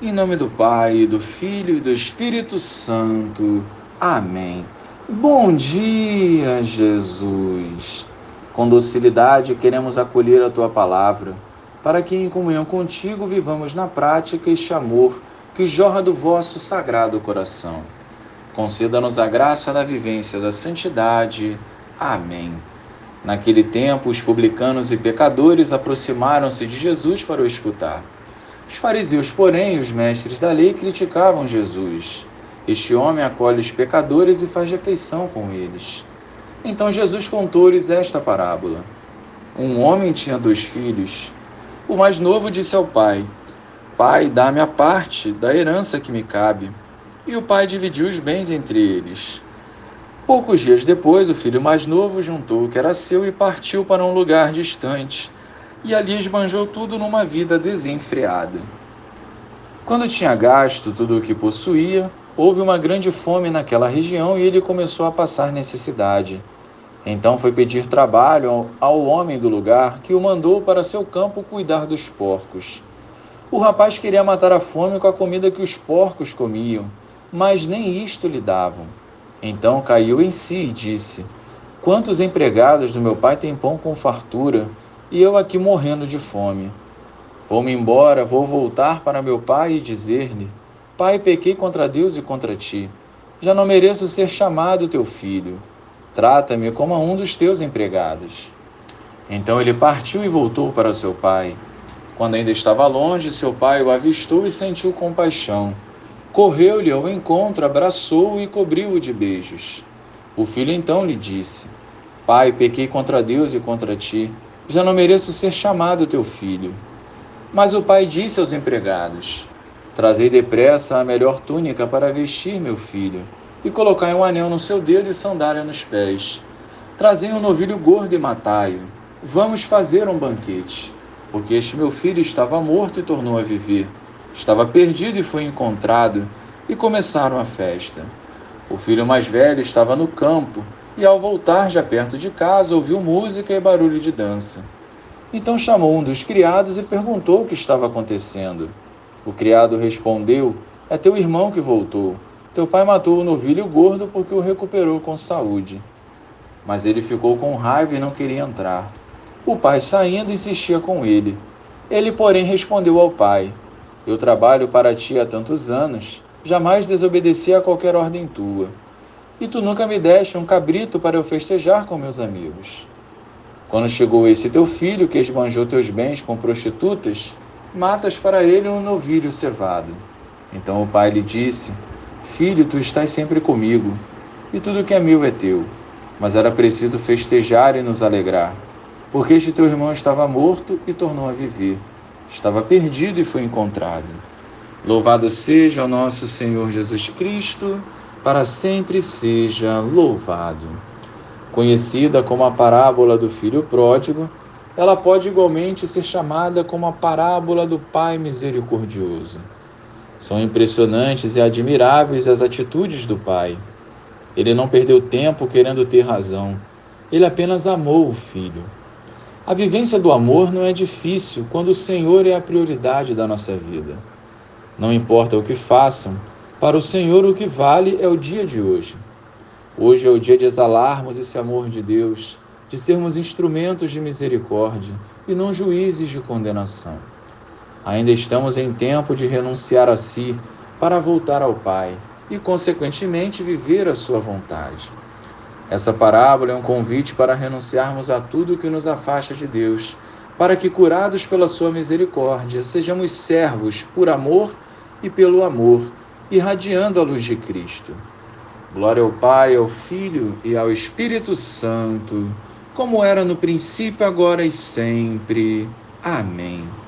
Em nome do Pai, do Filho e do Espírito Santo. Amém. Bom dia, Jesus. Com docilidade queremos acolher a tua palavra, para que em comunhão contigo vivamos na prática este amor que jorra do vosso sagrado coração. Conceda-nos a graça da vivência da santidade. Amém. Naquele tempo, os publicanos e pecadores aproximaram-se de Jesus para o escutar. Os fariseus, porém, os mestres da lei, criticavam Jesus. Este homem acolhe os pecadores e faz refeição com eles. Então Jesus contou-lhes esta parábola. Um homem tinha dois filhos. O mais novo disse ao pai: Pai, dá-me a parte da herança que me cabe. E o pai dividiu os bens entre eles. Poucos dias depois, o filho mais novo juntou o que era seu e partiu para um lugar distante e ali esbanjou tudo numa vida desenfreada. Quando tinha gasto tudo o que possuía, houve uma grande fome naquela região e ele começou a passar necessidade. Então foi pedir trabalho ao homem do lugar, que o mandou para seu campo cuidar dos porcos. O rapaz queria matar a fome com a comida que os porcos comiam, mas nem isto lhe davam. Então caiu em si e disse: Quantos empregados do meu pai têm pão com fartura? E eu aqui morrendo de fome. Vou-me embora, vou voltar para meu pai e dizer-lhe: Pai, pequei contra Deus e contra ti. Já não mereço ser chamado teu filho. Trata-me como a um dos teus empregados. Então ele partiu e voltou para seu pai. Quando ainda estava longe, seu pai o avistou e sentiu compaixão. Correu-lhe ao encontro, abraçou-o e cobriu-o de beijos. O filho então lhe disse: Pai, pequei contra Deus e contra ti já não mereço ser chamado teu filho. Mas o pai disse aos empregados: Trazei depressa a melhor túnica para vestir meu filho, e colocai um anel no seu dedo e sandália nos pés. Trazei um novilho gordo e matai-o. Vamos fazer um banquete, porque este meu filho estava morto e tornou a viver. Estava perdido e foi encontrado, e começaram a festa. O filho mais velho estava no campo, e ao voltar já perto de casa ouviu música e barulho de dança. Então chamou um dos criados e perguntou o que estava acontecendo. O criado respondeu: É teu irmão que voltou. Teu pai matou o novilho gordo porque o recuperou com saúde. Mas ele ficou com raiva e não queria entrar. O pai, saindo, insistia com ele. Ele, porém, respondeu ao pai: Eu trabalho para ti há tantos anos, jamais desobedeci a qualquer ordem tua e tu nunca me deste um cabrito para eu festejar com meus amigos. Quando chegou esse teu filho que esbanjou teus bens com prostitutas, matas para ele um novilho cevado. Então o pai lhe disse: Filho, tu estás sempre comigo, e tudo que é meu é teu. Mas era preciso festejar e nos alegrar, porque este teu irmão estava morto e tornou a viver. Estava perdido e foi encontrado. Louvado seja o nosso Senhor Jesus Cristo para sempre seja louvado. Conhecida como a parábola do filho pródigo, ela pode igualmente ser chamada como a parábola do Pai misericordioso. São impressionantes e admiráveis as atitudes do Pai. Ele não perdeu tempo querendo ter razão, ele apenas amou o filho. A vivência do amor não é difícil quando o Senhor é a prioridade da nossa vida. Não importa o que façam, para o Senhor, o que vale é o dia de hoje. Hoje é o dia de exalarmos esse amor de Deus, de sermos instrumentos de misericórdia e não juízes de condenação. Ainda estamos em tempo de renunciar a si para voltar ao Pai e, consequentemente, viver a Sua vontade. Essa parábola é um convite para renunciarmos a tudo que nos afasta de Deus, para que, curados pela Sua misericórdia, sejamos servos por amor e pelo amor irradiando a luz de Cristo. Glória ao Pai, ao Filho e ao Espírito Santo, como era no princípio, agora e sempre. Amém.